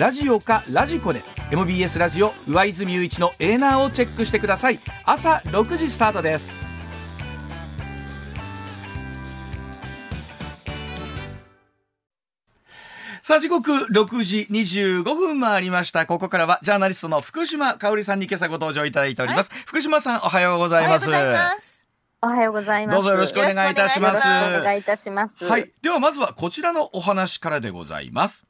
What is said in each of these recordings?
ラジオかラジコで MBS ラジオ上泉雄一のエーナーをチェックしてください朝6時スタートですさあ時刻6時25分回りましたここからはジャーナリストの福島香織さんに今朝ご登場いただいております、はい、福島さんおはようございますおはようございます。どうぞよろしくお願いいたします。お願いいたします。はい。ではまずはこちらのお話からでございます。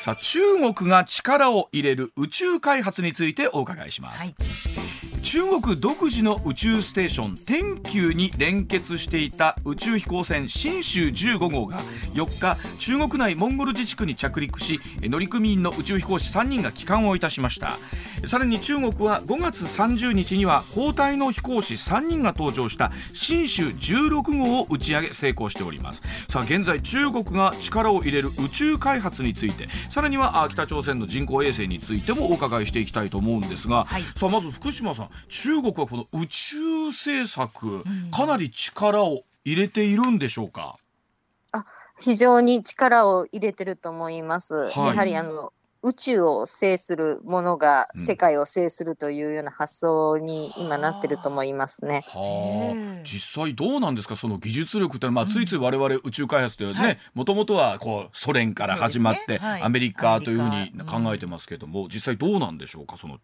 さあ中国が力を入れる宇宙開発についてお伺いします。はい中国独自の宇宙ステーション天宮に連結していた宇宙飛行船新州15号が4日中国内モンゴル自治区に着陸し乗組員の宇宙飛行士3人が帰還をいたしました。さらに中国は5月30日には交代の飛行士3人が搭乗した新州16号を打ち上げ成功しております。さあ現在中国が力を入れる宇宙開発についてさらには北朝鮮の人工衛星についてもお伺いしていきたいと思うんですが、はい、さあまず福島さん中国はこの宇宙政策、かなり力を入れているんでしょうか？あ非常に力を入れてると思います。はい、やはりあの宇宙を制するものが世界を制するというような発想に今なってると思いますね。はあ、実際どうなんですか？その技術力ってまあついつい我々宇宙開発というね。もともとはこうソ連から始まって、ね。はい、アメリカというふうに考えてますけども、うん、実際どうなんでしょうか？その、うん、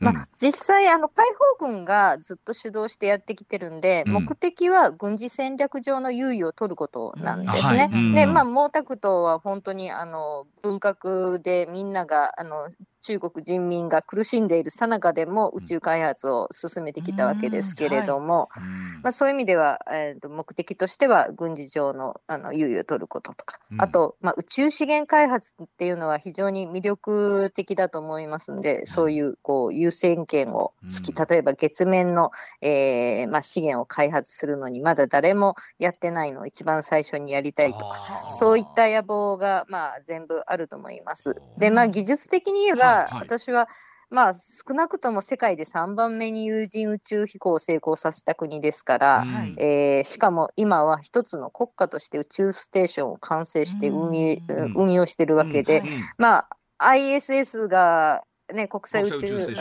まあ、実際あの解放軍がずっと主導してやってきてるんで、うん、目的は軍事戦略上の優位を取ることなんですね。はい、でまあ毛沢東は本当にあの文革でみんなながあの中国人民が苦しんでいるさなかでも宇宙開発を進めてきたわけですけれども、はい、まあ、そういう意味では、えーと、目的としては軍事上のあの優位を取ることとか、うん、あと、まあ、宇宙資源開発っていうのは非常に魅力的だと思いますので、そういうこう優先権をつき、例えば月面の、えーまあ、資源を開発するのにまだ誰もやってないのを一番最初にやりたいとか、そういった野望が、まあ、全部あると思います。で、まあ、技術的に言えば、はい、私は、まあ、少なくとも世界で3番目に有人宇宙飛行を成功させた国ですから、えー、しかも今は一つの国家として宇宙ステーションを完成して運営、うん、運用してるわけで、うん、まあ ISS がね、国際宇宙ス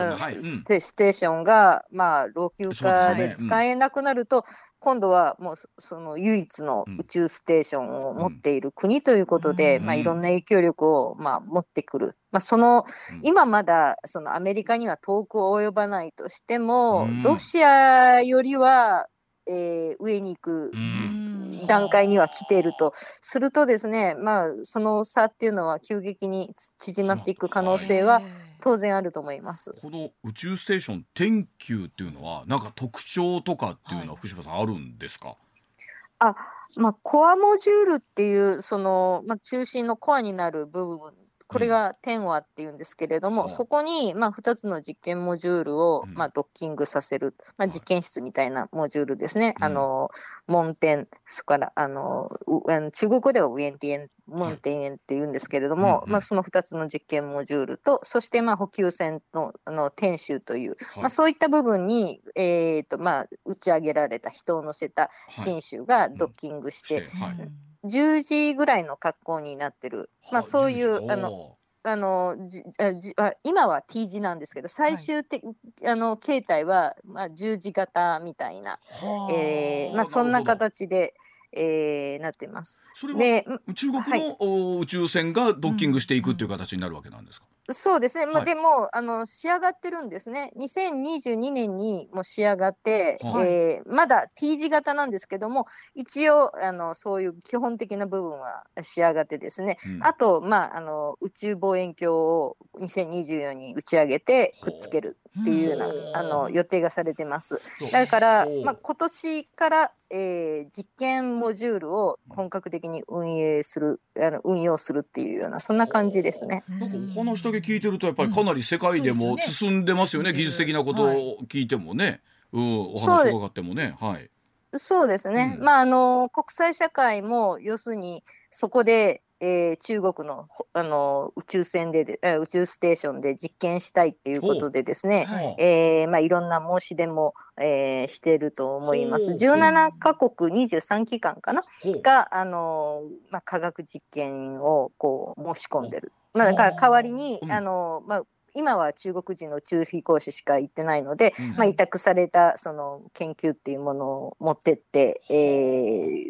テーションが、まあ、老朽化で使えなくなると、今度はもうその唯一の宇宙ステーションを持っている国ということで、まあ、いろん。な影響力を、まあ、持ってくる、まあ、その今まだそのアメリカには遠く及ばないとしても、ロシアよりは、えー、上に行く段階には来ているとするとですね、まあ、その差っていうのは急激に縮まっていく可能性は、当然あると思います。この宇宙ステーション天球っていうのはなんか特徴とかっていうのは福島さんあるんですか、あまあ、コアモジュールっていうその、まあ、中心のコアになる部分これが天話っていうんですけれども、うん、そこに、まあ、2つの実験モジュールを、まあ、ドッキングさせる、まあ、実験室みたいなモジュールですね。うん、あの、門天、それから、あの、中国語ではウェンティエン、モンテンエンって言うんですけれども、うん、まあ、その2つの実験モジュールと、そして、まあ、補給船の、あの、天舟という、はい、まあ、そういった部分に、えっ、ー、と、まあ、打ち上げられた人を乗せた新種がドッキングして、はい10時ぐらいの格好になってる、まあ、そういうあのあのじじあ今は T 字なんですけど最終的、はい、あの形態は、まあ、十字型みたいな、えーまあ、そんな形で。えー、なってます。それは中国の、はい、宇宙船がドッキングしていくっていう形になるわけなんですか？そうですね、まあ、でもあの仕上がってるんですね、2022年にも仕上がって、はい、えー、まだ T 字型なんですけども、一応あの、そういう基本的な部分は仕上がってですね、うん、あと、まああの、宇宙望遠鏡を2024に打ち上げてくっつけるっていうようなあの予定がされてます。だから、まあ、今年からえー、実験モジュールを本格的に運営するあの運用するっていうようなそんな感じですね。なんかお話だけ聞いてるとやっぱりかなり世界でも進んでますよね、うん、技術的なことを聞いてもね。うん、お話伺ってもね。はい。そうですね。うん、まああの国際社会も要するにそこでえー、中国のあの宇宙船で宇宙ステーションで実験したいっていうことでですね、はい。えーまあ、いろんな申し出も、えー、していると思います。17カ国23機関かな？があの、まあ、科学実験をこう申し込んでる。まあ、だから代わりに、あのまあ今は中国人の宇宙飛行士しか行ってないので、うん、まあ、委託されたその研究っていうものを持ってって、え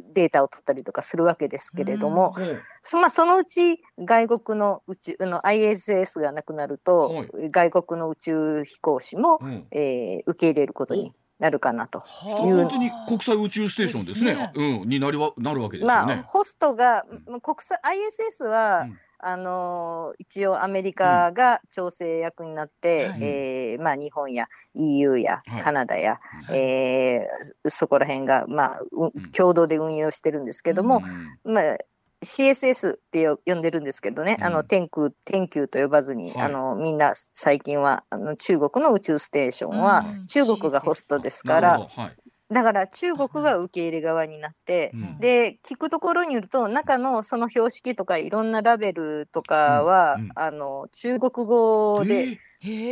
ー、データを取ったりとかするわけですけれども、うんそまあ、そのうち外国の宇宙の ISS がなくなると、はい、外国の宇宙飛行士も、うん、えー、受け入れることになるかなと。本当に国際宇宙ステーションですね。うすね。うん、になりはなるわけですよね。まあ、ホストが、国際 ISS は、うんあの一応アメリカが調整役になって、うん、えー、まあ、日本や EU やカナダや、はい、えー、そこら辺が、まあ、うん、共同で運用してるんですけども、うん、まあ CSS って呼んでるんですけどね、あの天空天球と呼ばずに、はい、あのみんな最近はあの中国の宇宙ステーションは中国がホストですから、はい、だから中国が受け入れ側になって、うん、で聞くところによると中のその標識とかいろんなラベルとかは、うん。うん、あの中国語で、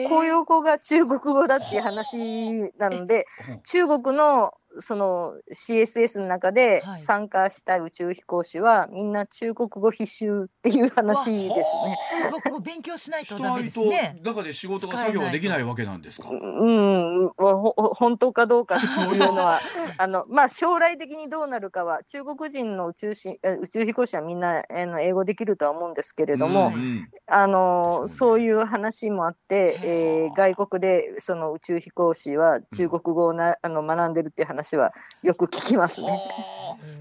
公用語が中国語だっていう話なので中国のその CSS の中で参加した宇宙飛行士はみんな中国語必修っていう話ですね。中国語勉強しないとダメですね。中で仕事が作業ができないわけなんですか。うん、本当かどうかというのはあのまあ将来的にどうなるかは中国人の宇宙し宇宙飛行士はみんなあの英語できるとは思うんですけれども、うんうん、あのそういう話もあって、えー、外国でその宇宙飛行士は中国語をなあの学んでるっていう話話はよく聞きますね。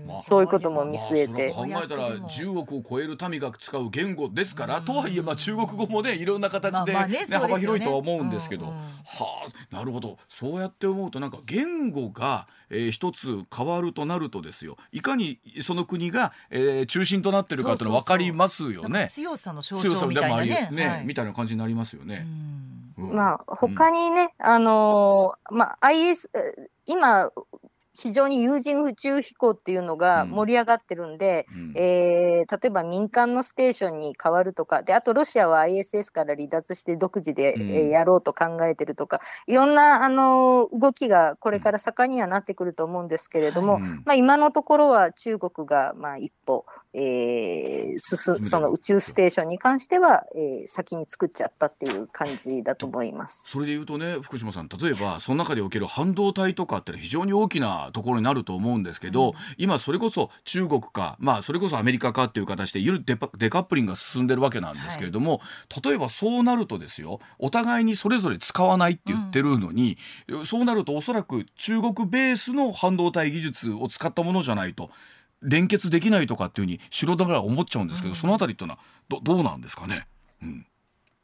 まあ、そういうことも見据えて、考えたら10億を超える民が使う言語ですから、とはいえまあ中国語もねいろんな形で,、ね幅広いとは思うんですけど、はあなるほど。そうやって思うとなんか言語が、えー、一つ変わるとなるとですよ。いかにその国が、えー、中心となってるかっていうの分かりますよね。強さの象徴みたいなね。ね、はい、みたいな感じになりますよね。まあ他にね、あのー、まあ IS 今非常に有人宇宙飛行っていうのが盛り上がってるんで、うん、えー、例えば民間のステーションに変わるとかであとロシアは ISS から離脱して独自で、うん、えー、やろうと考えてるとかいろんなあの動きがこれから盛んにはなってくると思うんですけれども、うん、まあ、今のところは中国がまあ一歩えー、進その宇宙ステーションに関しては、えー、先に作っちゃったっていう感じだと思います。それでいうとね福島さん例えばその中でおける半導体とかって非常に大きなところになると思うんですけど、うん、今それこそ中国か、まあ、それこそアメリカかっていう形でいるデデカップリングが進んでるわけなんですけれども、はい、例えばそうなるとですよお互いにそれぞれ使わないって言ってるのに、うん、そうなるとおそらく中国ベースの半導体技術を使ったものじゃないと連結できないとかっていうふうに素人から思っちゃうんですけど、うん、そのあたりっていうのはどどうなんですかね、うん、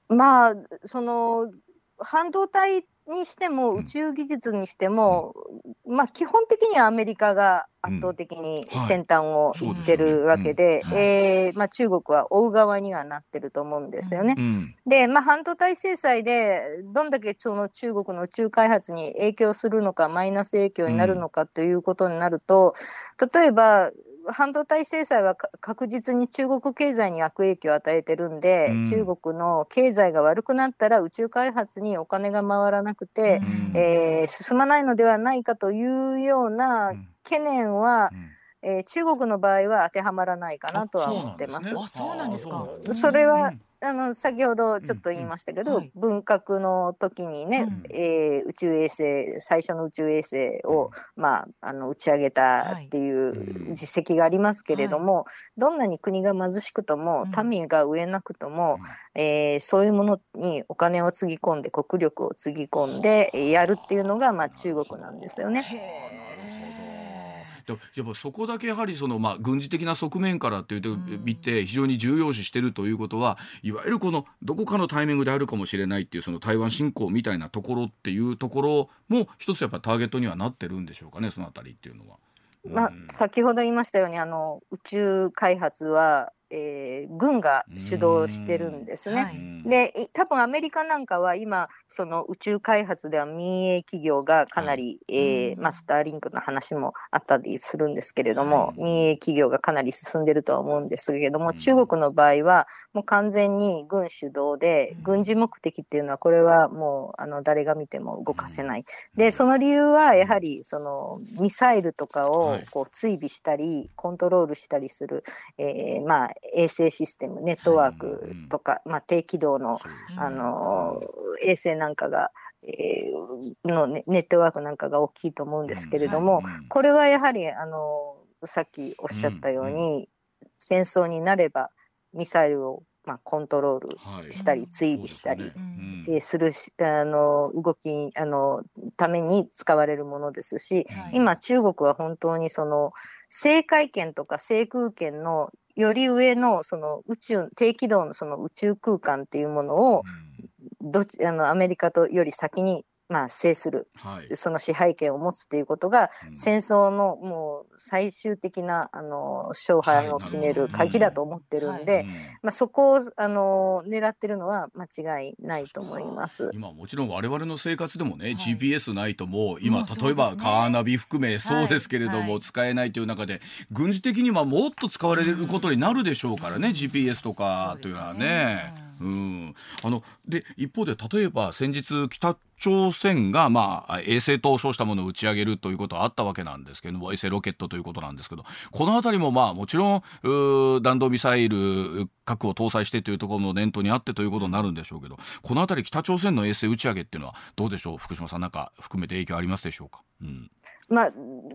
まあその半導体にしても宇宙技術にしても、うん、まあ基本的にはアメリカが圧倒的に先端を行ってるわけで、えまあ、中国は追う側にはなってると思うんですよね。うん、で、まあ、半導体制裁でどんだけその中国の宇宙開発に影響するのかマイナス影響になるのかということになると例えば半導体制裁は確実に中国経済に悪影響を与えてるんで、うん、中国の経済が悪くなったら宇宙開発にお金が回らなくて、うん、えー、進まないのではないかというような懸念は、うん、えー、中国の場合は当てはまらないかなとは思ってます。そうなんですか。それはあの先ほどちょっと言いましたけど、うんうん、文革の時にね、うん、えー、宇宙衛星最初の宇宙衛星を、うん、まあ、あの打ち上げたっていう実績がありますけれども、はい、どんなに国が貧しくとも、民が植えなくとも、うん、えー、そういうものにお金をつぎ込んで国力をつぎ込んでやるっていうのが、まあ、中国なんですよね。やっぱそこだけやはりその、まあ、軍事的な側面からっていうと見て非常に重要視してるということはいわゆるこのどこかのタイミングであるかもしれないっていうその台湾侵攻みたいなところっていうところも一つやっぱターゲットにはなってるんでしょうかねそのあたりっていうのは。まあ、先ほど言いましたようにあの宇宙開発はえー、軍が主導してるんですね。はい、で多分アメリカなんかは今その宇宙開発では民営企業がかなり、はい、えー、まあ、スターリンクの話もあったりするんですけれども、はい、民営企業がかなり進んでるとは思うんですけれども、中国の場合はもう完全に軍主導で、軍事目的っていうのはこれはもうあの誰が見ても動かせない。で、その理由はやはりそのミサイルとかをこう追尾したり、コントロールしたりする、えー、まあ衛星システム、ネットワークとか、まあ低軌道のあの衛星なんかが、えー、のネットワークなんかが大きいと思うんですけれども、これはやはりあのさっきおっしゃったように、戦争になればミサイルをまあ、コントロールしたり、追尾したり、するしあの動きあのために使われるものですし、今中国は本当にその制海権とか制空権のより上のその宇宙低軌道のその宇宙空間っていうものをどっちあのアメリカとより先にまあ、制する、はい、その支配権を持つっていうことが、うん、戦争のもう最終的なあの勝敗を決める鍵だと思ってるんで、はい、まあ、そこをあの狙ってるのは間違いないと思います。今もちろん我々の生活でもね、はい、GPS ないともう今、例えばカーナビ含めそうですけれども、使えないという中で軍事的にはもっと使われることになるでしょうからね、うん、GPS とかというのはね。うん、あので一方で例えば先日北朝鮮が、まあ、衛星と称したものを打ち上げるということはあったわけなんですけども衛星ロケットということなんですけどこの辺りも、まあ、もちろん弾道ミサイル核を搭載してというところの念頭にあってということになるんでしょうけどこの辺り北朝鮮の衛星打ち上げっていうのはどうでしょう？福島さんなんか含めて影響ありますでしょうか？うん。まあ、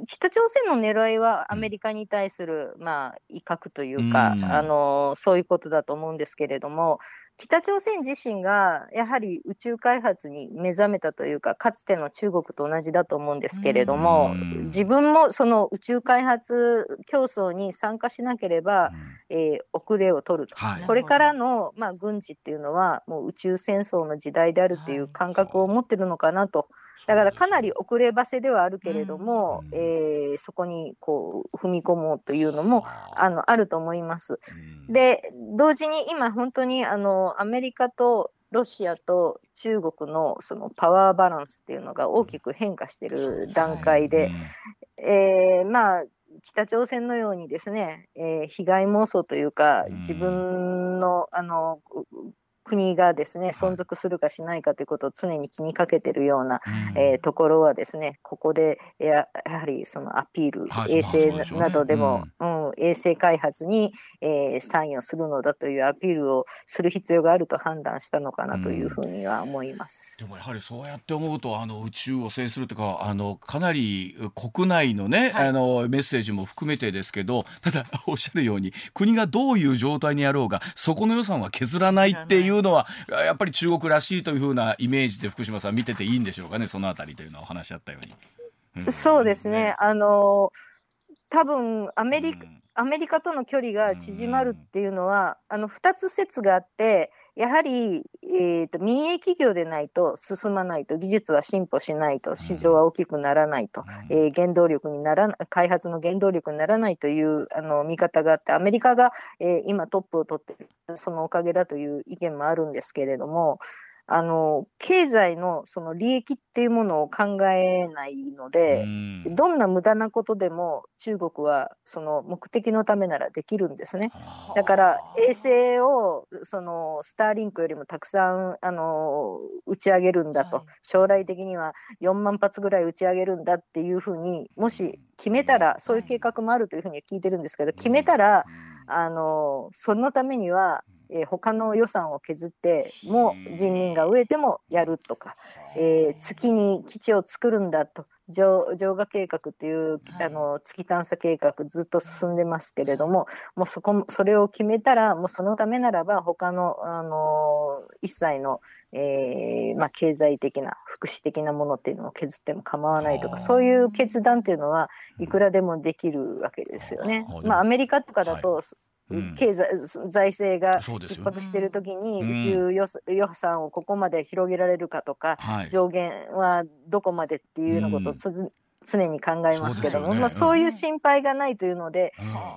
北朝鮮の狙いはアメリカに対する、まあ、威嚇というか、うん、あのそういうことだと思うんですけれども北朝鮮自身がやはり宇宙開発に目覚めたというかかつての中国と同じだと思うんですけれども、うん、自分もその宇宙開発競争に参加しなければ、うん、えー、遅れを取ると、はい、これからの、まあ、軍事っていうのはもう宇宙戦争の時代であるっていう感覚を持ってるのかなと。だからかなり遅ればせではあるけれども、うん、えー、そこにこう踏み込もうというのもあのあると思います。うん、で同時に今本当にあのアメリカとロシアと中国のそのパワーバランスっていうのが大きく変化している段階で、えー、まあ北朝鮮のようにですね、えー、被害妄想というか自分のあの国がですね存続するかしないかということを常に気にかけてるような、うん、えー、ところはですねここでややはりそのアピール、はい、衛星などでも、うん、うん、衛星開発に、えー、参与するのだというアピールをする必要があると判断したのかなというふうには思います、うん、でもやはりそうやって思うとあの宇宙を制するというかあのかなり国内のね、はい、あのメッセージも含めてですけどただおっしゃるように国がどういう状態にあろうがそこの予算は削らないっていういうのはやっぱり中国らしいというふうなイメージで福島さん見てていいんでしょうかねそのあたりというのはお話あったように。うん、そうですね。あの多分アメリカ、うん、アメリカとの距離が縮まるっていうのは、あの2つ説があってやはり、えーと、民営企業でないと進まないと技術は進歩しないと市場は大きくならないと、えー、原動力になら開発の原動力にならないというあの見方があってアメリカが、えー、今トップを取っているそのおかげだという意見もあるんですけれどもあの経済のその利益っていうものを考えないので、どんな無駄なことでも中国はその目的のためならできるんですね。だから衛星をそのスターリンクよりもたくさんあの打ち上げるんだと、はい、将来的には4万発ぐらい打ち上げるんだっていうふうにもし決めたらそういう計画もあるというふうに聞いてるんですけど決めたらあのそのためにはえー、他の予算を削っても人民が飢えてもやるとか、えー、月に基地を作るんだと浄化計画っていう、あの月探査計画ずっと進んでますけれどももうそこそれを決めたらもうそのためならば他のあの一切の、えーまあ、経済的な福祉的なものっていうのを削っても構わないとかそういう決断っていうのはいくらでもできるわけですよね。まあ、アメリカとかだと、はい経済、財政が逼迫している時に宇宙予,、予算をここまで広げられるかとか、上限はどこまでっていうようなことをつ、常に考えますけども、そう、ね,、まあ、そういう心配がないというので、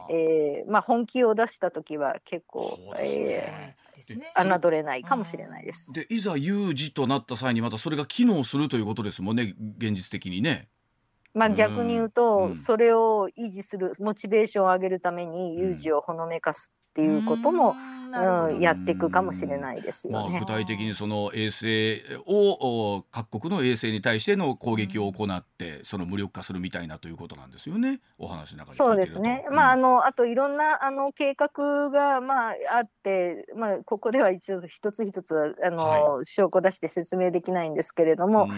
うん、えー、まあ、本気を出した時は結構、えー侮れないかもしれないです。でいざ有事となった際にまたそれが機能するということですもんね現実的にね。まあ、逆に言うと、それを維持するモチベーションを上げるために有事をほのめかすっていうことも、うん、やっていくかもしれないですよね。まあ、具体的にその衛星を各国の衛星に対しての攻撃を行ってその無力化するみたいなということなんですよね。お話の中でそうですね。うん、まああのあといろんなあの計画がまああってまあここでは一応一つ一つはあの、はい、証拠出して説明できないんですけれども、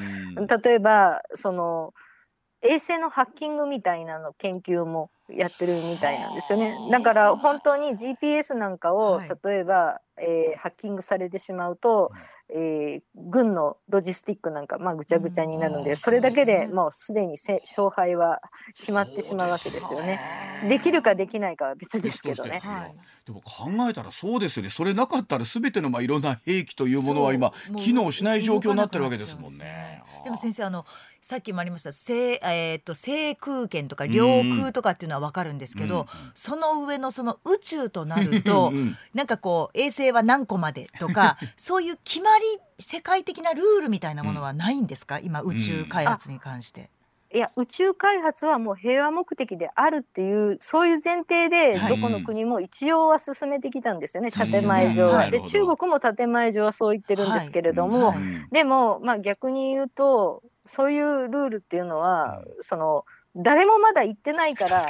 例えばその衛星のハッキングみたいなの研究もやってるみたいなんですよね。だから本当に GPS なんかを例えば、えー、ハッキングされてしまうと、えー、軍のロジスティックなんか、まあ、ぐちゃぐちゃになるので、それだけでもうすでにせ勝敗は決まってしまうわけですよね。できるかできないかは別ですけどね。でも考えたらそうですよね。それなかったらすべてのまあいろんな兵器というものは今機能しない状況になってるわけですもんね。でも先生あのさっきもありました。制,、えーと、制空権とか領空とかっていうのは分かるんですけど、うん、その上のその宇宙となるとなんかこう衛星は何個までとか そういう決まり世界的なルールみたいなものはないんですか、今宇宙開発に関して。いや宇宙開発はもう平和目的であるっていうそういう前提でどこの国も一応は進めてきたんですよね、はい、建前上は。で中国も建前上はそう言ってるんですけれども、はい。はい、でも、まあ、逆に言うとそういうルールっていうのは、その誰もまだ言ってないから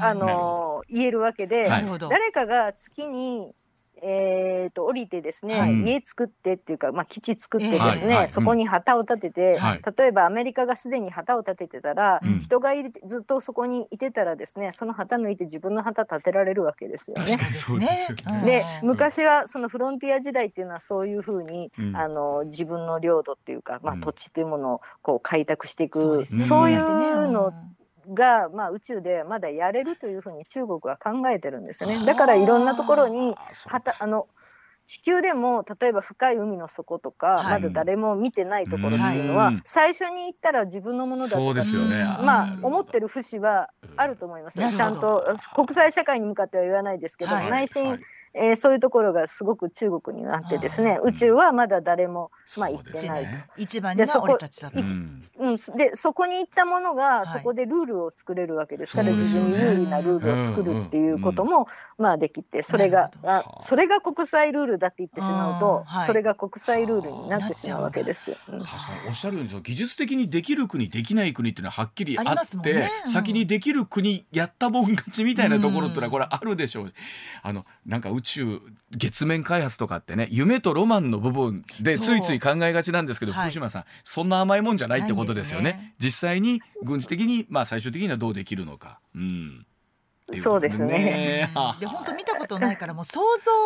あの言えるわけで、誰かが月にえーと、降りてですね、はい、家作ってっていうか、まあ、基地作ってですね、はいはい、そこに旗を立てて、例えばアメリカがすでに旗を立ててたら、人がいるずっとそこにいてたらですねその旗抜いて自分の旗立てられるわけですよね。で昔はそのフロンティア時代っていうのはそういうふうに、あの自分の領土っていうか、まあ、土地というものをこう開拓していく、そういうのが、まあ、宇宙でまだやれるというふうに中国は考えてるんですよね。だからいろんなところにはたあの地球でも例えば深い海の底とか、はい、まだ誰も見てないところっていうのは、はい、最初に行ったら自分のものだとか、ね、まあ思ってる節はあると思いますちゃんと国際社会に向かっては言わないですけど、はい、内心えー、そういうところがすごく中国にあってですね宇宙はまだ誰も、まあ、行ってないと。ね、一番には俺たちだと、うん、でそこに行ったものが、そこでルールを作れるわけですから、自分に有利なルールを作るっていうことも、まあできてそれがあそれが国際ルールだって言ってしまうと、はい、それが国際ルールになってしまうわけです。確かに。おっしゃるようにその技術的にできる国できない国っていうのははっきりあって、ねうん、先にできる国やったもん勝ちみたいなところっていうのはこれあるでしょう。あのなんか宇宙月面開発とかってね夢とロマンの部分でついつい考えがちなんですけど、福島さんそんな甘いもんじゃないってことですよね。ね。実際に軍事的にまあ最終的にはどうできるのか。うん。そうですね。で本当見たことないからもう想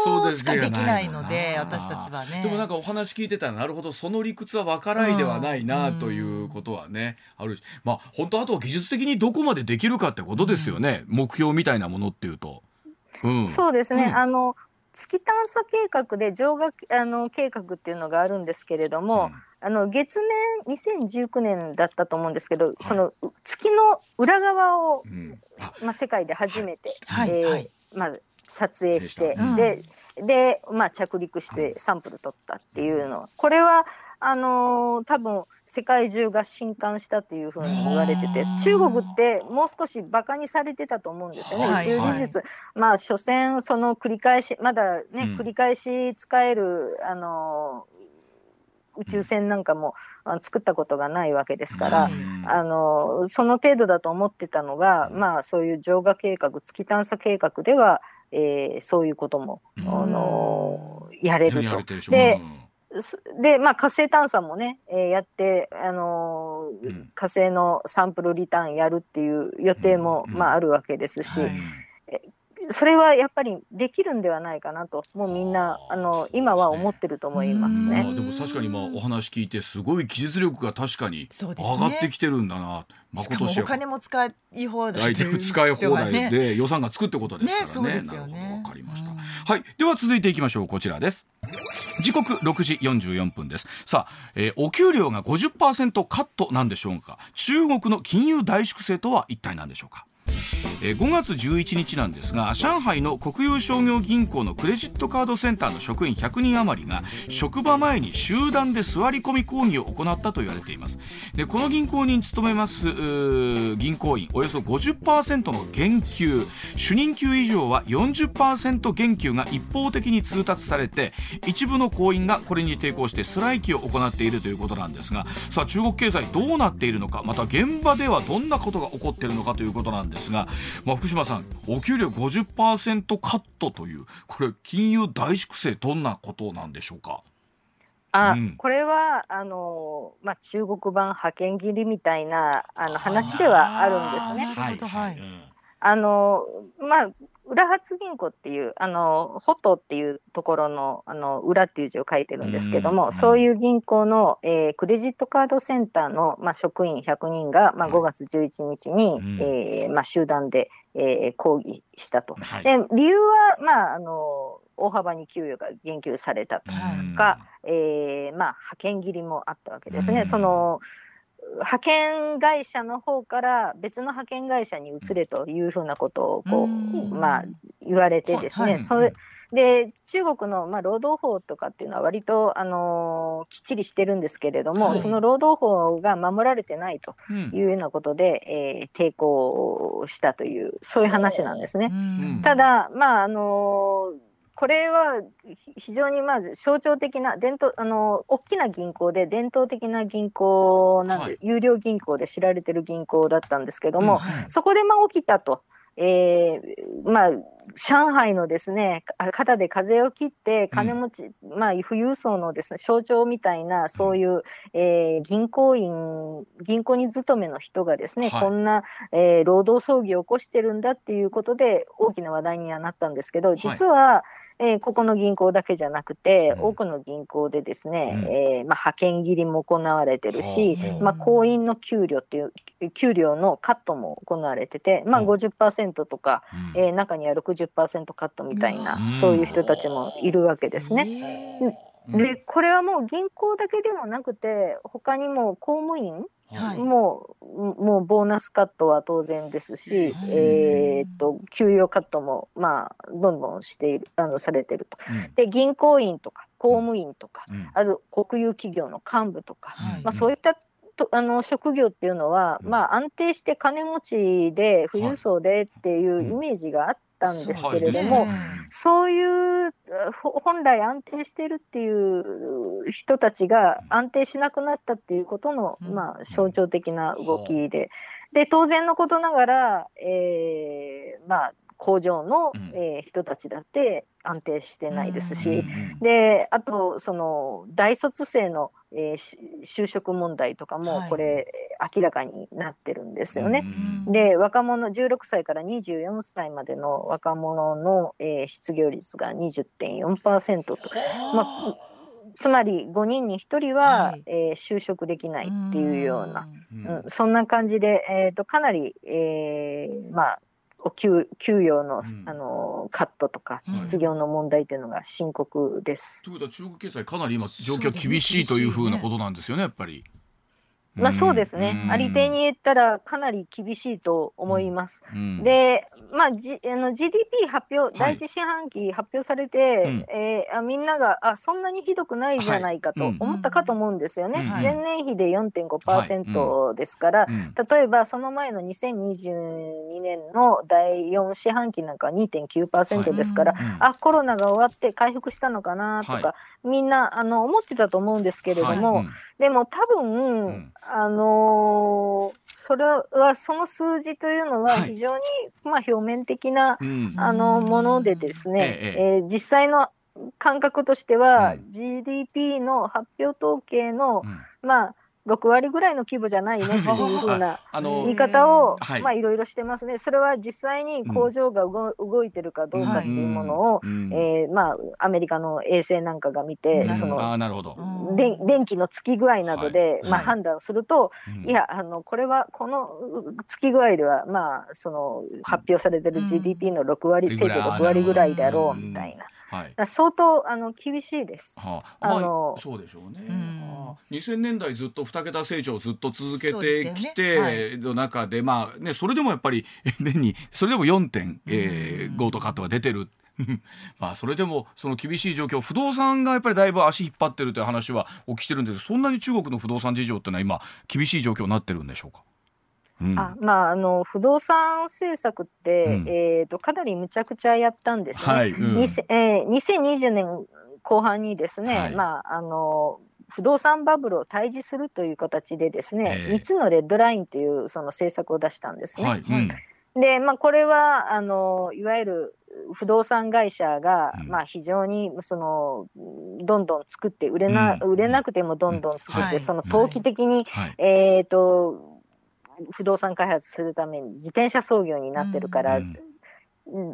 像しかできないので私たちはね。でもなんかお話聞いてたらなるほどその理屈は分からないではないなということはね、あるし。まあ本当あとは技術的にどこまでできるかってことですよね、目標みたいなものっていうと。うん、そうですね、あの月探査計画で上学あの計画っていうのがあるんですけれども、うん、あの月面2019年だったと思うんですけど、はい、その月の裏側を、うん、まあ、世界で初めて、はい、えーはい、まあ、撮影して、でで、まあ、着陸してサンプル取ったっていうの。これはあのー、多分世界中が震撼したっていうふうに言われてて中国ってもう少しバカにされてたと思うんですよね、宇宙技術、まあ所詮その繰り返しまだね、うん、繰り返し使えるあのー宇宙船なんかも作ったことがないわけですから、あのその程度だと思ってたのが、まあ、そういう浄化計画月探査計画では、えー、そういうことも、あのやれると。でで、まあ、火星探査もね、えー、やって、あのーうん、火星のサンプルリターンやるっていう予定も、うん、まあ、あるわけですし、はい、それはやっぱりできるんではないかなともうみんなあの今は思ってると思いますね。でも確かにまあお話聞いてすごい技術力が確かに上がってきてるんだな。まことしお金も使い放題使い放題で 予算がつくってことですからね。ねそうですわかりました。はい、では続いていきましょう。こちらです。時刻6時44分です。さあ、えー、お給料が50%カットなんでしょうか。中国の金融大粛清とは一体何でしょうか。え、5月11日なんですが上海の国有商業銀行のクレジットカードセンターの職員100人余りが職場前に集団で座り込み講義を行ったと言われています。でこの銀行に勤めます銀行員およそ50%の減給。主任級以上は40%減給が一方的に通達されて一部の行員がこれに抵抗してストライキを行っているということなんですがさあ中国経済どうなっているのかまた現場ではどんなことが起こっているのかということなんですが、まあ、福島さんお給料50%カットというこれ金融大粛清どんなことなんでしょうか？あ、うん、これはあの、まあ、中国版派遣切りみたいなあの話ではあるんですね。はい。はい、あのまあ浦発銀行っていうあのホトっていうところのあの裏っていう字を書いてるんですけども、うん、そういう銀行の、えー、クレジットカードセンターの、まあ、職員100人が、まあ、5月11日に、うん、えー、まあ、集団で、えー、抗議したと。はい、で理由は、まあ、あの大幅に給与が減給されたとか、うん、えー、まあ、派遣切りもあったわけですね。その派遣会社の方から別の派遣会社に移れというふうなことをこう、まあ、言われてですね、はい、それで中国の、まあ、労働法とかっていうのは割と、あのー、きっちりしてるんですけれども、はい、その労働法が守られてないというようなことで、うん、えー、抵抗したというそういう話なんですね。ただ、まああのーこれは非常にまず象徴的な伝統あの大きな銀行で伝統的な銀行なんで、はい、有料銀行で知られてる銀行だったんですけども、うん。はい、そこでまあ起きたと。えー、まあ上海のですね肩で風を切って金持ち、うん、まあ富裕層のですね象徴みたいなそういう、うん、えー、銀行員銀行に勤めの人がですね、はい、こんな、えー、労働争議を起こしてるんだっていうことで大きな話題にはなったんですけど実は、はいえー、ここの銀行だけじゃなくて、多くの銀行でですね、うん、えー、まあ、派遣切りも行われてるし、まあ、行員の給料っていう給料のカットも行われてて、まあ50%とか、うん、えー、中には60%カットみたいな、うん、そういう人たちもいるわけですね。でこれはもう銀行だけでもなくて他にも公務員はい、もうもうボーナスカットは当然ですし、えー、っと給与カットもまあどんどんしているあのされてると。うん、で銀行員とか公務員とか、うん、ある国有企業の幹部とか、まあ、そういったとあの職業っていうのは、まあ、安定して金持ちで富裕層でっていうイメージがあったんですけれども、そういう本来安定してるっていう人たちが安定しなくなったっていうことの、まあ、象徴的な動きで。で当然のことながら、えー、まあ工場の、えー、人たちだって安定してないですし、であとその大卒生の、えー、就職問題とかもこれ、明らかになってるんですよね。で若者16歳から24歳までの若者の、えー、失業率が20.4%と。まあつまり5人に1人は、はい、えー、就職できないっていうような、うん、そんな感じで、えーと、かなり、えー、まあお給給与の,、あのカットとか失業の問題というのが深刻です。ということは中国経済かなり今状況厳しいというふうなことなんですよねやっぱり。まあそうですね。ありてに言ったらかなり厳しいと思います。で、まあ、G、あの GDP 発表、第一四半期発表されて、はい、えー、あみんながあそんなにひどくないじゃないかと思ったかと思うんですよね。前年比で4.5%ですから、はい。例えばその前の2022年の第4四半期なんかは2.9%ですから、はい、あコロナが終わって回復したのかなとか、みんなあの思ってたと思うんですけれども、でも多分、あのーそれはその数字というのは非常に、まあ表面的な、あのものでですね、ええ実際の感覚としては、GDP の発表統計の、まあ6割ぐらいの規模じゃないねっていうふうな言い方を、まあいろいろしてますね。それは実際に工場が動いてるかどうかっていうものを、えまあアメリカの衛星なんかが見て、その電気のつき具合などで、まあ判断すると、いやあのこれはこのつき具合ではまあその発表されてる GDP の6割せいぜい6割ぐらいだろうみたいな。はい、相当あの厳しいです。はあ、あのそうでしょうね。うん、2000年代ずっと2桁成長をずっと続けてきての中で、まあねそれでもやっぱり 年にそれでも4.5とかとか出てる。まあそれでもその厳しい状況不動産がやっぱりだいぶ足引っ張ってるという話はお聞きしてるんですそんなに中国の不動産事情っていうのは今厳しい状況になってるんでしょうか？あまあ、あの不動産政策って、うん、えーと、かなりむちゃくちゃやったんですね。はいうん、えー、2020年後半にですね、はい、まあ、あの不動産バブルを退治するという形でですね、えー、3つのレッドラインというその政策を出したんですね。はいうん、で、まあ、これはあのいわゆる不動産会社が、うん、まあ、非常にそのどんどん作って売れなうん、売れなくてもどんどん作って、その投機的に、はい、えっ、ー、と不動産開発するために自転車操業になってるから、うん、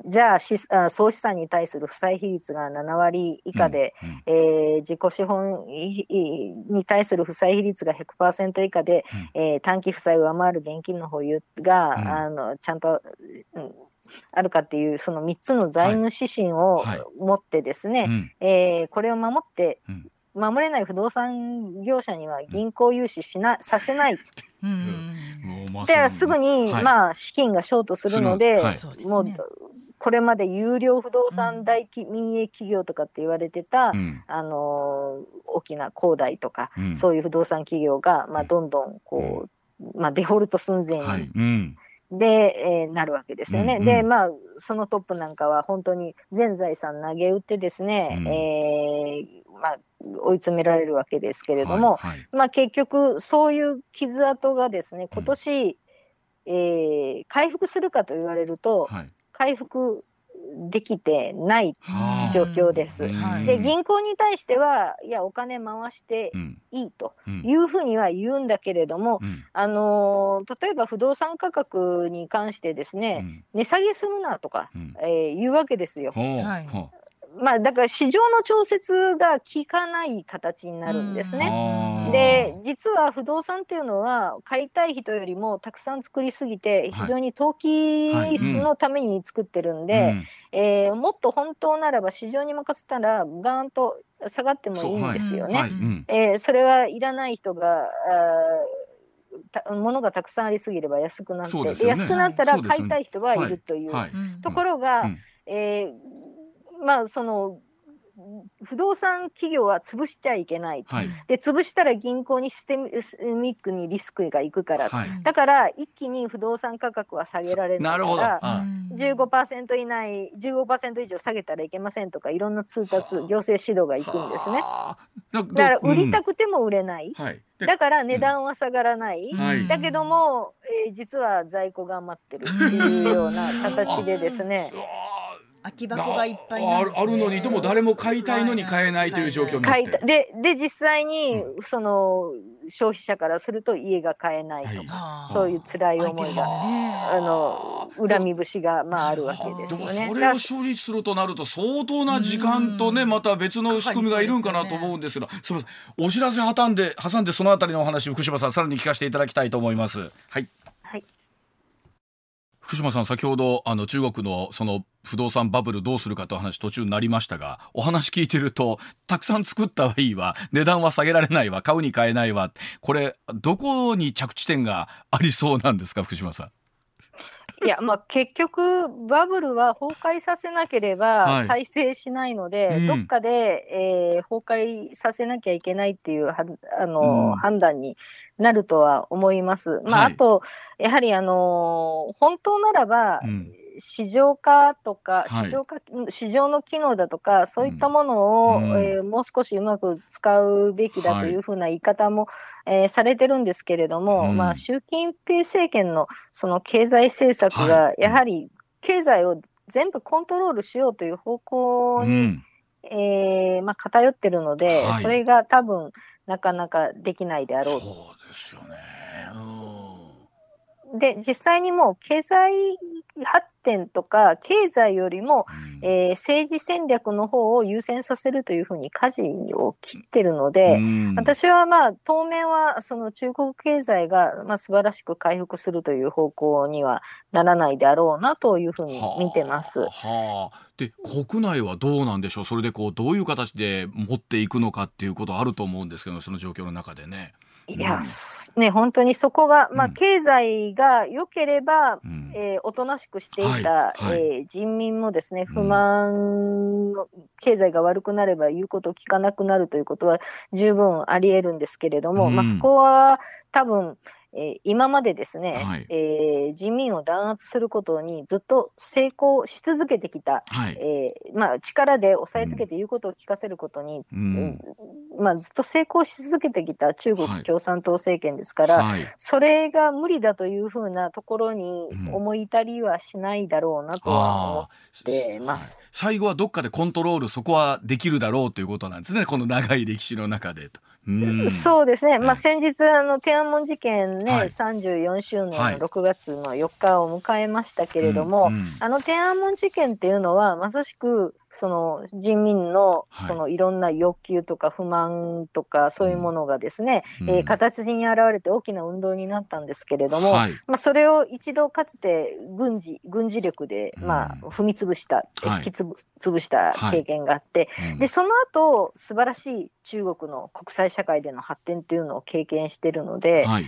じゃあしあ総資産に対する負債比率が7割以下で、うん、えー、自己資本に対する負債比率が100%以下で、うん、えー、短期負債を上回る現金の保有が、うん、あのちゃんと、うんあるかっていうその3つの財務指針を持ってですね、はいはい、えー、これを守って守れない不動産業者には銀行融資しなさせない。うん、ですぐに、はい、まあ資金がショートするので、はい、もうこれまで有料不動産大民営企業とかって言われてた、うん、あの大きな恒大とか、うん、そういう不動産企業が、まあ、どんどんこう、まあ、デフォルト寸前に。はいで、えー、なるわけですよね。うんうん、で、まあ、そのトップなんかは本当に全財産投げ打ってですね、うん、えー、まあ、追い詰められるわけですけれども、はいはい、まあ結局そういう傷跡がですね今年、うん、えー、回復するかと言われると、はい、回復できてない状況です。で銀行に対してはいやお金回していいというふうには言うんだけれども、うん、あの例えば不動産価格に関してですね、うん、値下げするなとか、うん、えー、言うわけですよ。はいまあ、だから市場の調節が効かない形になるんですね。で実は不動産っていうのは買いたい人よりもたくさん作りすぎて非常に投機のために作ってるんで、えもっと本当ならば市場に任せたらガーンと下がってもいいんですよね。はい。えそれはいらない人が物がたくさんありすぎれば安くなって、ね、安くなったら買いたい人はいるという、ところが、えーまあその不動産企業は潰しちゃいけない、はい、で潰したら銀行にシステミックにリスクがいくから、はい、だから一気に不動産価格は下げられないから15%以内15%以上下げたらいけませんとかいろんな通達行政指導がいくんですね。だから売りたくても売れない、うんはい、だから値段は下がらない、うん、だけども、えー、実は在庫が余ってるっていうような形でですね空き箱がいっぱい、ね、あるのにでも誰も買いたいのに買えない。という状況になって。でで実際に、その消費者からすると家が買えないとか、はい、そういう辛い思いが、あの恨み節がまああるわけですよね。それを処理するとなると相当な時間とねまた別の仕組みがいるんかなと思うんですけど、すみません。お知らせ挟んで挟んでそのあたりのお話福島さんさらに聞かせていただきたいと思います。はい。はい。福島さん先ほどあの中国のその不動産バブルどうするかという話途中になりましたがお話聞いてるとたくさん作ったはいいわ。値段は下げられないわ。買うに買えないわ。これどこに着地点がありそうなんですか福島さん。いやまあ結局バブルは崩壊させなければ再生しないので、はいうん、どっかで、えー、崩壊させなきゃいけないっていうはあの、うん、判断になるとは思います。まあ、はい、あとやはりあの本当ならば、うん市場化とか、市場化、市場の機能だとか、そういったものを、うん、えー、もう少しうまく使うべきだというふうな言い方も、はい、えー、されてるんですけれども、うん、まあ、習近平政権のその経済政策が、やはり経済を全部コントロールしようという方向に、うん、えー、まあ、偏ってるので、はい、それが多分なかなかできないであろう。そうですよね。で、実際にもう経済発展とか経済よりも、うん、えー、政治戦略の方を優先させるというふうに舵を切ってるので、うん、私はまあ当面はその中国経済がまあ素晴らしく回復するという方向にはならないであろうなというふうに見てます。はあはあ、で国内はどうなんでしょう？それでこうどういう形で持っていくのかっていうことあると思うんですけどその状況の中でね。いや、うん、ね、本当にそこが、まあ、経済が良ければ、うん、えー、おとなしくしていた、はい。はい、えー、人民もですね、不満、うん、経済が悪くなれば言うことを聞かなくなるということは十分あり得るんですけれども、まあ、そこは多分、えー、今までですね、はい、えー、人民を弾圧することにずっと成功し続けてきた、はい、えー、まあ、力で押さえつけて言うことを聞かせることに、うん、まあ、ずっと成功し続けてきた中国共産党政権ですから、はい、それが無理だというふうなところに思い至りはしないだろうなとは思ってます、うん、最後はどっかでコントロールそこはできるだろうということなんですね。この長い歴史の中でと。そうですね、まあ、先日あの天安門事件ね、はい、34周年の6月の4日を迎えましたけれども、はいうんうん、あの天安門事件っていうのはまさしくその人民のそのいろんな欲求とか不満とかそういうものがですね、うん、えー、形に現れて大きな運動になったんですけれども、はい、まあ、それを一度かつて軍事軍事力でまあ踏み潰した、うん、引きつぶ潰した経験があって、はい、でその後素晴らしい中国の国際社会での発展というのを経験しているので、はい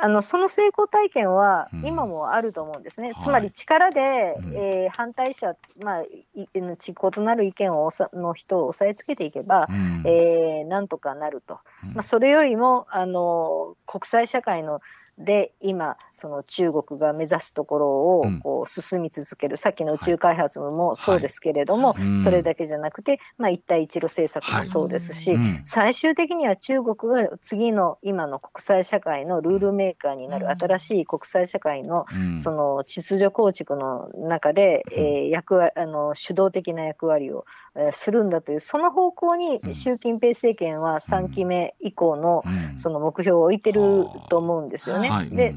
あのその成功体験は今もあると思うんですね、うん、つまり力で、はい、えー、反対者、まあ、異なる意見をの人を押さえつけていけば、うん、えー、なんとかなると、まあ、それよりもあの国際社会ので今その中国が目指すところをこう進み続ける、うん、さっきの宇宙開発もそうですけれども、はい。はい、それだけじゃなくて、まあ、一帯一路政策もそうですし、はい最終的には中国が次の今の国際社会のルールメーカーになる、新しい国際社会のその秩序構築の中で、えー、役割あの主導的な役割を、えー、するんだというその方向に習近平政権は3期目以降のその目標を置いてると思うんですよね。ね。はい、で、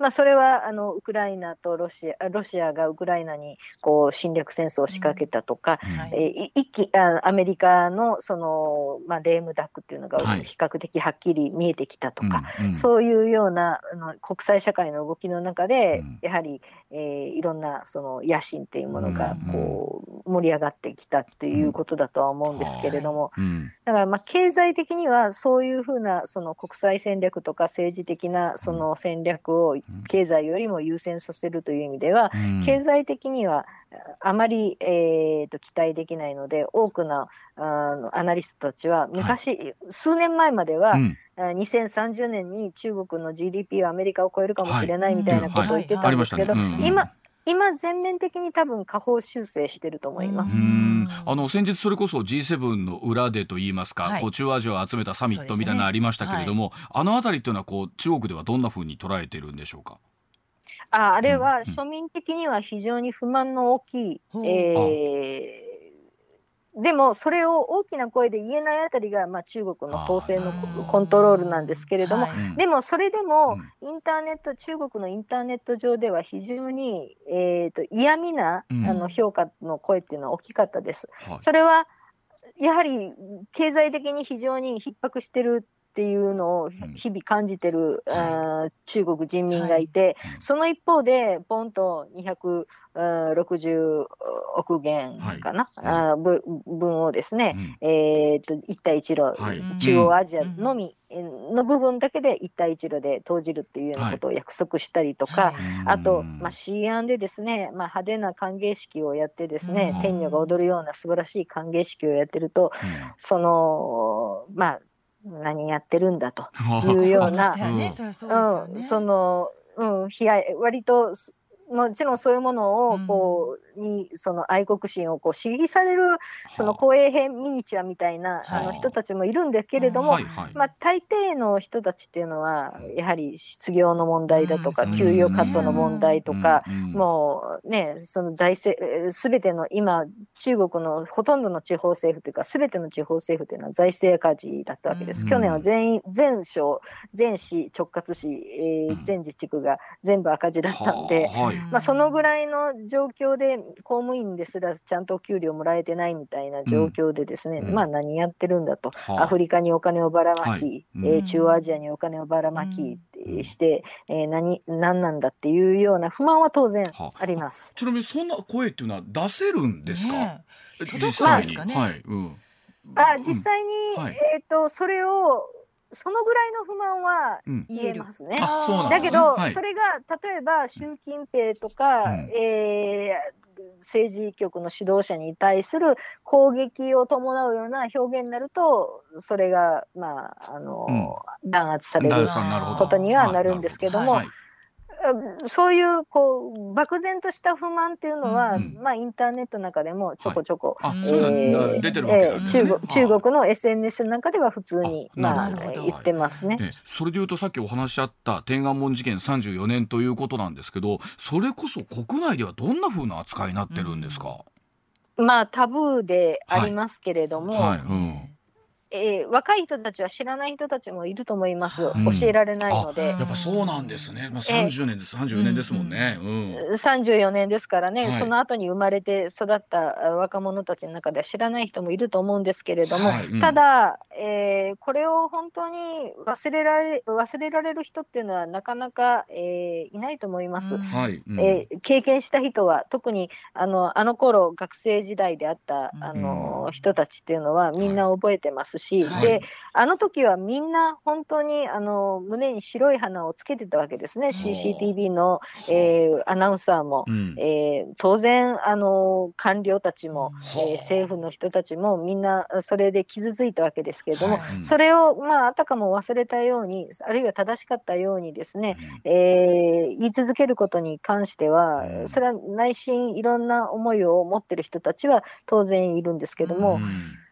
まあ、それはあのウクライナとロシアロシアがウクライナにこう侵略戦争を仕掛けたとか、うん。えー、一気あアメリカのその、まあ、レームダックっていうのが比較的はっきり見えてきたとか、はい、そういうようなあの国際社会の動きの中で、うん、やはり、えー、いろんなその野心っていうものがこう、盛り上がってきたっていうことだとは思うんですけれども、うん、だからまあ経済的にはそういうふうなその国際戦略とか政治的なその戦略を経済よりも優先させるという意味では、うん、経済的にはあまり、えーと、期待できないので多くのあのアナリストたちは昔、はい、数年前までは、うん、2030年に中国の GDP はアメリカを超えるかもしれないみたいなことを言ってたんですけど、今今全面的に多分下方修正してると思います。あの先日それこそ G7 の裏でと言いますか、はい、こう中央アジアを集めたサミットみたいなのありましたけれども、ねはい、あの辺りというのはこう中国ではどんなふうに捉えてるんでしょうか？ああれは庶民的には非常に不満の大きい、う。ん、えーでもそれを大きな声で言えないあたりが、まあ、中国の統制のコントロールなんですけれども、はい、でもそれでもインターネット中国のインターネット上では非常に、えーと、嫌味な、あの評価の声っていうのは大きかったです。それはやはり経済的に非常に逼迫してるっていうのを日々感じてる、うん、中国人民がいて、はい、その一方でポンと260億元かな、はい、分をですね、うん、えーと、一帯一路、はい、中央アジアのみの部分だけで一帯一路で投じるっていうようなことを約束したりとか、あと、まあ、西安でですね、まあ、派手な歓迎式をやってですね、天女が踊るような素晴らしい歓迎式をやってると、そのまあ何やってるんだというような、うん、その、うん、割ともちろんそういうものをこう、うん、にその愛国心をこう刺激されるその公営編ミニチュアみたいな、あの人たちもいるんですけれども、まあ、大抵の人たちっていうのはやはり失業の問題だとか、給与カットの問題とか、もうねその財政すべての今中国のほとんどの地方政府というかすべての地方政府というのは財政赤字だったわけです。去年は全員全省全市直轄市、えー、全自治区が全部赤字だったんで。はいまあ、そのぐらいの状況で公務員ですらちゃんとお給料もらえてないみたいな状況でですね、うん、まあ何やってるんだと、アフリカにお金をばらまき、はい。うん、えー、中央アジアにお金をばらまきして、うん、えー、何何なんだっていうような不満は当然あ。ります。ちなみにそんな声っていうのは出せるんですか、ね、実際に、まあ、はい。うん、あ実際に、はい、えっ、ー、とそれをそのぐらいの不満は言えますね。うん、だけど、はい、それが例えば習近平とか、うん、えー、政治局の指導者に対する攻撃を伴うような表現になるとそれがまああの、うん、弾圧されることにはなるんですけども。はいそういうこう漠然とした不満っていうのは、うん、まあインターネットの中でもちょこちょこ、はい、えー、出てるわけなんですね、中国中国の SNS の中では普通にまあ言ってますね、それでいうとさっきお話しあった天安門事件34年ということなんですけどそれこそ国内ではどんなふうな扱いになってるんですか、うん、まあタブーでありますけれども、はいはい。うんえー、若い人たちは知らない人たちもいると思います、うん、教えられないので。やっぱそうなんですね、まあ、30年です、えー、34年ですもんね、うん。うん、34年ですからね、はい、その後に生まれて育った若者たちの中では知らない人もいると思うんですけれども、はい。うん、ただ、えー、これを本当に忘れられ忘れられる人っていうのはなかなか、えー、いないと思います、はい。えー、経験した人は特にあのあの頃学生時代であったあの、人たちっていうのはみんな覚えてますし、はい、であの時はみんな本当にあの胸に白い花をつけてたわけですね。CCTV の、えー、アナウンサーも、うん、えー、当然あの官僚たちも、えー、政府の人たちもみんなそれで傷ついたわけですけれども、はい、それをまああたかも忘れたようにあるいは正しかったようにですね、うん、えー、言い続けることに関しては、うん、それは内心いろんな思いを持ってる人たちは当然いるんですけども、うん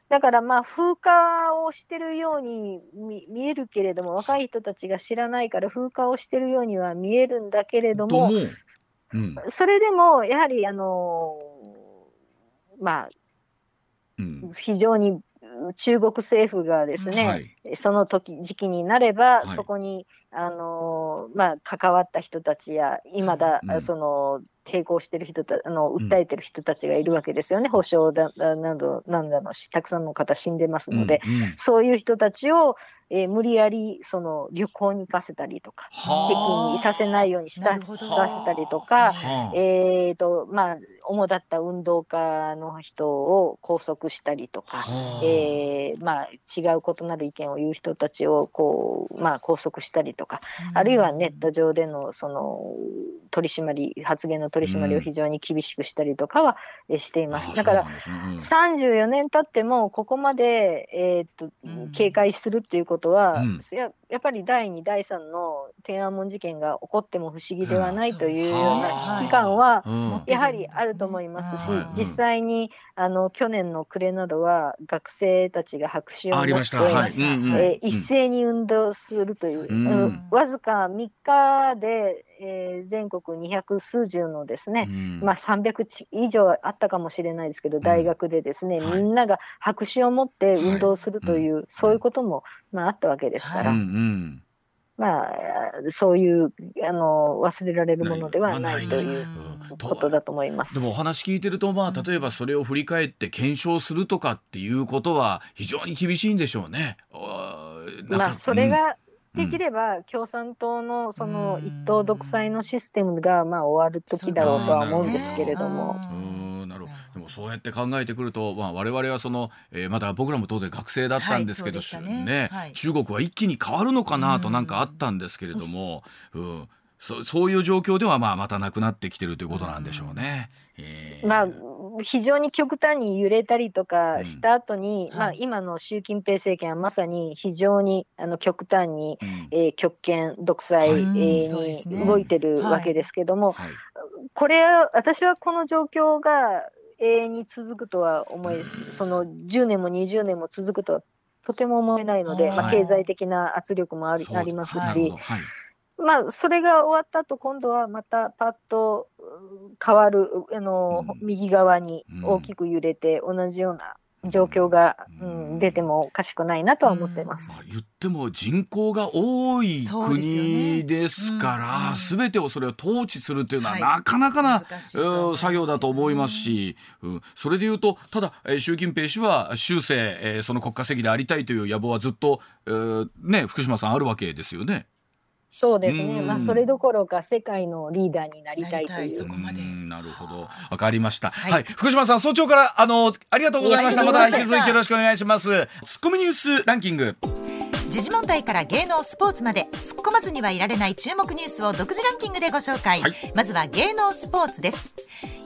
だからまあ風化をしてるように見えるけれども若い人たちが知らないから風化をしてるようには見えるんだけれども、うん、それでもやはりあのまあ、うん、非常に中国政府がですね、はい、その時時期になれば、はい、そこにあのまあ関わった人たちや今だ、うん、その抵抗してる人たあの訴えてる人たちがいるわけですよね、うん、保証だなどなんだのたくさんの方死んでますので、うんうん、そういう人たちを、えー、無理やりその旅行に行かせたりとか北京にいさせないようにしたさせたりとか、えーとまあ、主だった運動家の人を拘束したりとか、えーまあ、違う異なる意見を言う人たちをこう、まあ、拘束したりとか、あるいはネット上でのその取り締まり発言の取り締まりを非常に厳しくしたりとかはしています。だから、34年経ってもここまで、えー、っと警戒するっていうことは、ややっぱり第2第3の天安門事件が起こっても不思議ではないというような危機感はやはりあると思いますし、実際にあの去年の暮れなどは学生たちが白紙を持って、え一斉に運動するという、うん、わずか3日でえー、全国二百数十のですね、うん、まあ300以上あったかもしれないですけど、大学でですね、みんなが白紙を持って運動するという、はい、そういうことも、まあ、あったわけですから。はいうんまあ、そういうあの忘れられるものではないということだと思います。でもお話聞いてると、まあ、例えばそれを振り返って検証するとかっていうことは非常に厳しいんでしょうね。まあ、それが、できれば共産党のその一党独裁のシステムがまあ終わる時だろうとは思うんですけれども。でもそうやって考えてくると、まあ、我々はその、えー、まだ僕らも当然学生だったんですけど、はい、ね、ねはい、中国は一気に変わるのかなとなんかあったんですけれども、うん、そそういう状況ではまあまたなくなってきてるということなんでしょうね。えー、まあ非常に極端に揺れたりとかした後に、うん、まあ、今の習近平政権はまさに非常にあの極端に、うん、えー、極権独裁、はい、えー、に動いてるわけですけども、はい。はい、これ私はこの状況が永遠に続くとは思いその10年も20年も続くとはとても思えないので、まあ、経済的な圧力もあり,、ありますし。まあ、それが終わった後今度はまたパッと変わるあの、うん、右側に大きく揺れて同じような状況が、うん、出てもおかしくないなとは思ってます。まあ、言っても人口が多い国ですからすべ、ね、てをそれを統治するというのはなかなかな、はい、作業だと思いますし、うん、それでいうとただ、えー、習近平氏は終生、えー、その国家席でありたいという野望はずっと、えー、ね福島さんあるわけですよね。そうですね、まあ、それどころか世界のリーダーになりたいという。なるほど、わかりました、はい。はい、福島さん、早朝からあのありがとうございました。また引き続きよろしくお願いします。ツッコミニュースランキング。時事問題から芸能スポーツまで突っ込まずにはいられない注目ニュースを独自ランキングでご紹介、はい、まずは芸能スポーツです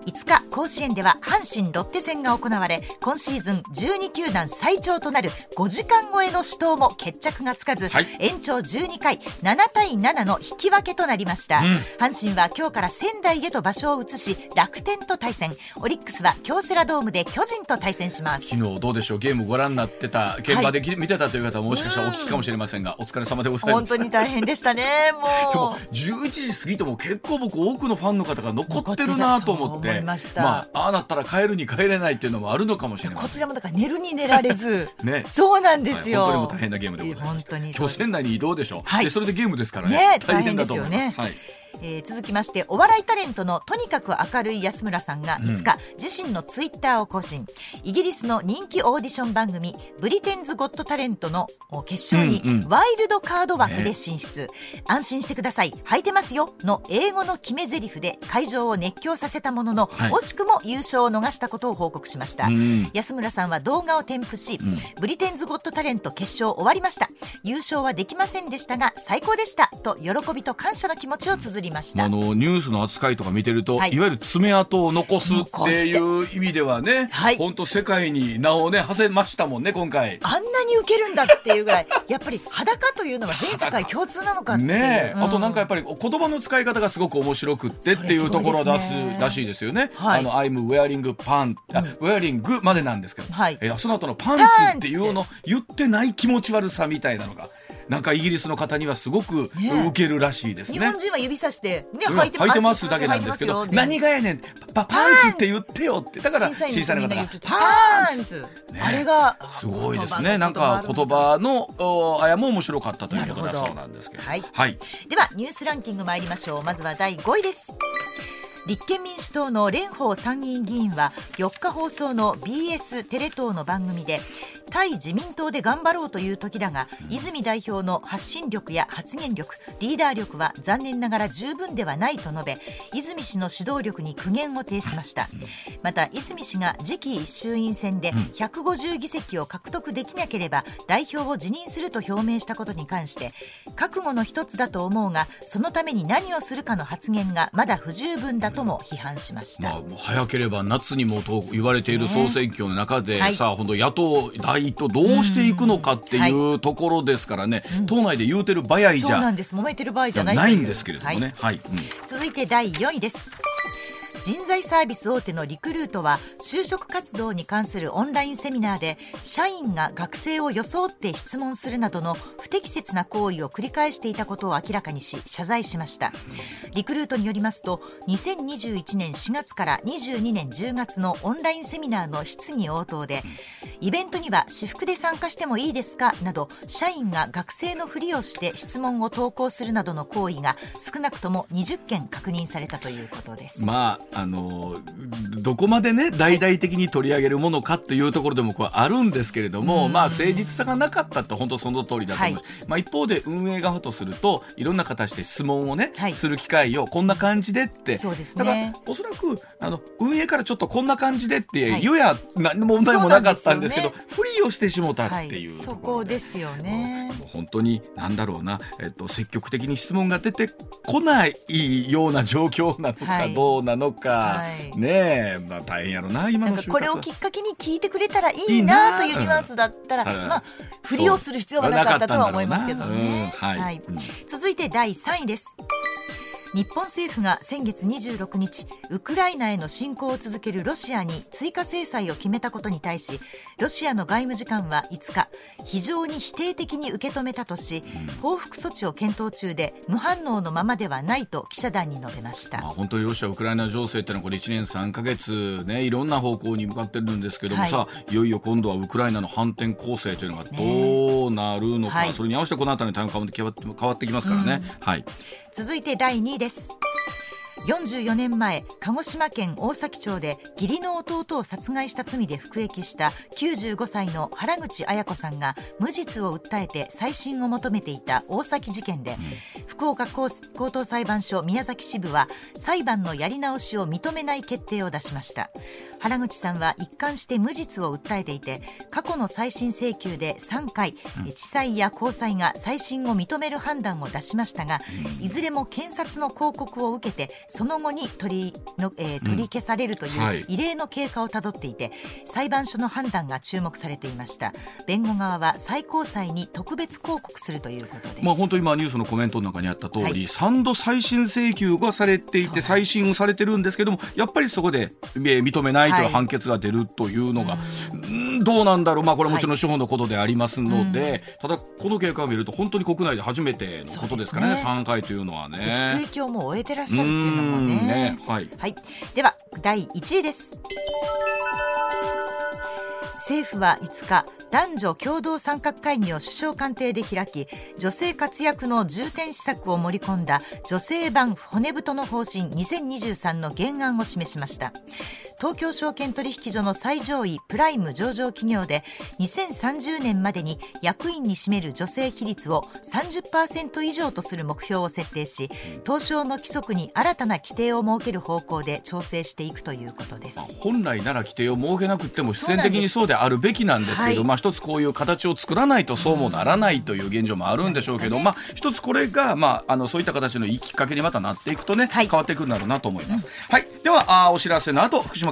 5日甲子園では阪神ロッテ戦が行われ今シーズン12球団最長となる5時間超えの死闘も決着がつかず、はい、延長12回7対7の引き分けとなりました、うん、阪神は今日から仙台へと場所を移し楽天と対戦。オリックスは京セラドームで巨人と対戦します。昨日どうでしょう？ゲームご覧になってた現場で、はい、見てたという方ももしかしたらお聞きかもしれませんがお疲れ様でございます本当に大変でしたねもう。でも11時過ぎても結構僕多くのファンの方が残ってるなと思ってまあああなったら帰るに帰れないっていうのもあるのかもしれないこちらもだから寝るに寝られず。ね。そうなんですよ、はい、本当にも大変なゲームでございます本当に今日仙台に移動でしょ、はい、でそれでゲームですからね。ね大変ですよね、はいえー、続きましてお笑いタレントのとにかく明るい安村さんが5日、うん、自身のツイッターを更新。イギリスの人気オーディション番組「ブリテンズ・ゴット・タレント」の決勝にワイルドカード枠で進出、うんうん安心してください。履いてますよ。の英語の決め台詞で会場を熱狂させたものの、はい、惜しくも優勝を逃したことを報告しました、うん、安村さんは動画を添付し、うん、ブリテンズ・ゴット・タレント決勝終わりました。優勝はできませんでしたが最高でした。と喜びと感謝の気持ちを綴りました。あのニュースの扱いとか見てると、はい、いわゆる爪痕を残すっていう意味ではね、本当世界に名をね馳せましたもんね今回。あんなに受けるんだっていうぐらいやっぱり裸というのは全世界共通なのかってね、うん、あとなんかやっぱり言葉の使い方がすごく面白くってっていうところを出すらしいですよね、はい、あの I'm wearing pant、うん、wearing までなんですけど、はい、えその後のパンツっていうの言ってない気持ち悪さみたいなのがなんかイギリスの方にはすごく受けるらしいですね。日本人は指さして、ね、履いてますだけなんですけど、何がやねん、パパンツって言ってよって。だから審査員の方が、パンツ、あれが、すごいですね。なんか言葉のあやも面白かったということだそうなんですけど。はい。では、ニュースランキング参りましょう。まずは第5位です。立憲民主党の蓮舫参議院議員は4日放送の BS テレ東の番組で対自民党で頑張ろうという時だが泉代表の発信力や発言力リーダー力は残念ながら十分ではないと述べ泉氏の指導力に苦言を呈しました。また泉氏が次期衆院選で150議席を獲得できなければ代表を辞任すると表明したことに関して覚悟の一つだと思うがそのために何をするかの発言がまだ不十分だとも批判しました、まあ、早ければ夏にもと言われている総選挙の中で、ね、さあ本当野党第一党どうしていくのかっていうところですからね、うん、党内で言うてる場合じゃそうなんです。揉めてる場合じゃないんですけれどもね、はい、はい。うん、続いて第4位です人材サービス大手のリクルートは就職活動に関するオンラインセミナーで社員が学生を装って質問するなどの不適切な行為を繰り返していたことを明らかにし謝罪しましたリクルートによりますと2021年4月から22年10月のオンラインセミナーの質疑応答でイベントには私服で参加してもいいですか？など社員が学生のふりをして質問を投稿するなどの行為が少なくとも20件確認されたということです。まああのどこまでね大々的に取り上げるものかというところでもこうあるんですけれども、まあ、誠実さがなかったと本当その通りだと思うし、はい、まあ、一方で運営側とするといろんな形で質問をね、はい、する機会をこんな感じでって。そうです、ね、だからおそらくあの運営からちょっとこんな感じでって言うや、何の問題もなかったんですけど、ね、ふりをしてしもたっていうところで、そこですよね。本当になんだろうな、えっと、積極的に質問が出てこないような状況なのかどうなのか。はい、ねえ、まあ、大変やろな今のこれをきっかけに聞いてくれたらいいなというニュアンスだったら、まあふりをする必要はなかったとは思いますけどね。はい、はい、続いて第3位です。日本政府が先月26日ウクライナへの侵攻を続けるロシアに追加制裁を決めたことに対しロシアの外務次官は5日非常に否定的に受け止めたとし報復措置を検討中で無反応のままではないと記者団に述べました、まあ、本当にロシア・ウクライナ情勢ってのはこれ1年3か月、ね、いろんな方向に向かってるんですけども、はい、さあいよいよ今度はウクライナの反転攻勢というのがどうなるのか、ねはい、それに合わせてこの辺りのタイム変わってきますからね。うん、はい続いて第2位です。44年前鹿児島県大崎町で義理の弟を殺害した罪で服役した95歳の原口綾子さんが無実を訴えて再審を求めていた大崎事件で、福岡高等裁判所宮崎支部は裁判のやり直しを認めない決定を出しました原口さんは一貫して無実を訴えていて過去の再審請求で3回、地裁や高裁が再審を認める判断を出しましたが、いずれも検察の抗告を受けてその後に取りの、えー、取り消されるという異例の経過をたどっていて、裁判所の判断が注目されていました。弁護側は最高裁に特別抗告するということです、まあ、本当に今ニュースのコメントの中にあった通り、はい、3度再審請求がされていて再審をされてるんですけどもやっぱりそこで、えー、認めないとい。う判決が出るというのが、はい、どうなんだろう、まあ、これもちろん司法のことでありますので、はい、ただ、この経過を見ると本当に国内で初めてのことですからねね。3回というのはね。影響も終えてらっしゃるっていうのもね。ね。はい、はい、では第1位です。政府は5日男女共同参画会議を首相官邸で開き女性活躍の重点施策を盛り込んだ女性版骨太の方針2023の原案を示しました東京証券取引所の最上位プライム上場企業で2030年までに役員に占める女性比率を30%以上とする目標を設定し東証の規則に新たな規定を設ける方向で調整していくということです。本来なら規定を設けなくても必然的にそうであるべきなんですけど、はい、まあ一つこういう形を作らないとそうもならないという現状もあるんでしょうけど、うん、まあ一つこれがまああのそういった形のいいきっかけにまたなっていくとね、はい、変わっていくんだろうなと思います。うん、はい、ではあお知らせの後福島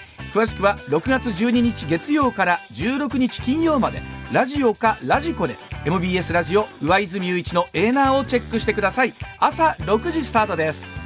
詳しくは6月12日月曜から16日金曜まで。ラジオかラジコで。MBS ラジオ上泉雄一のエーナーをチェックしてください。朝6時スタートです。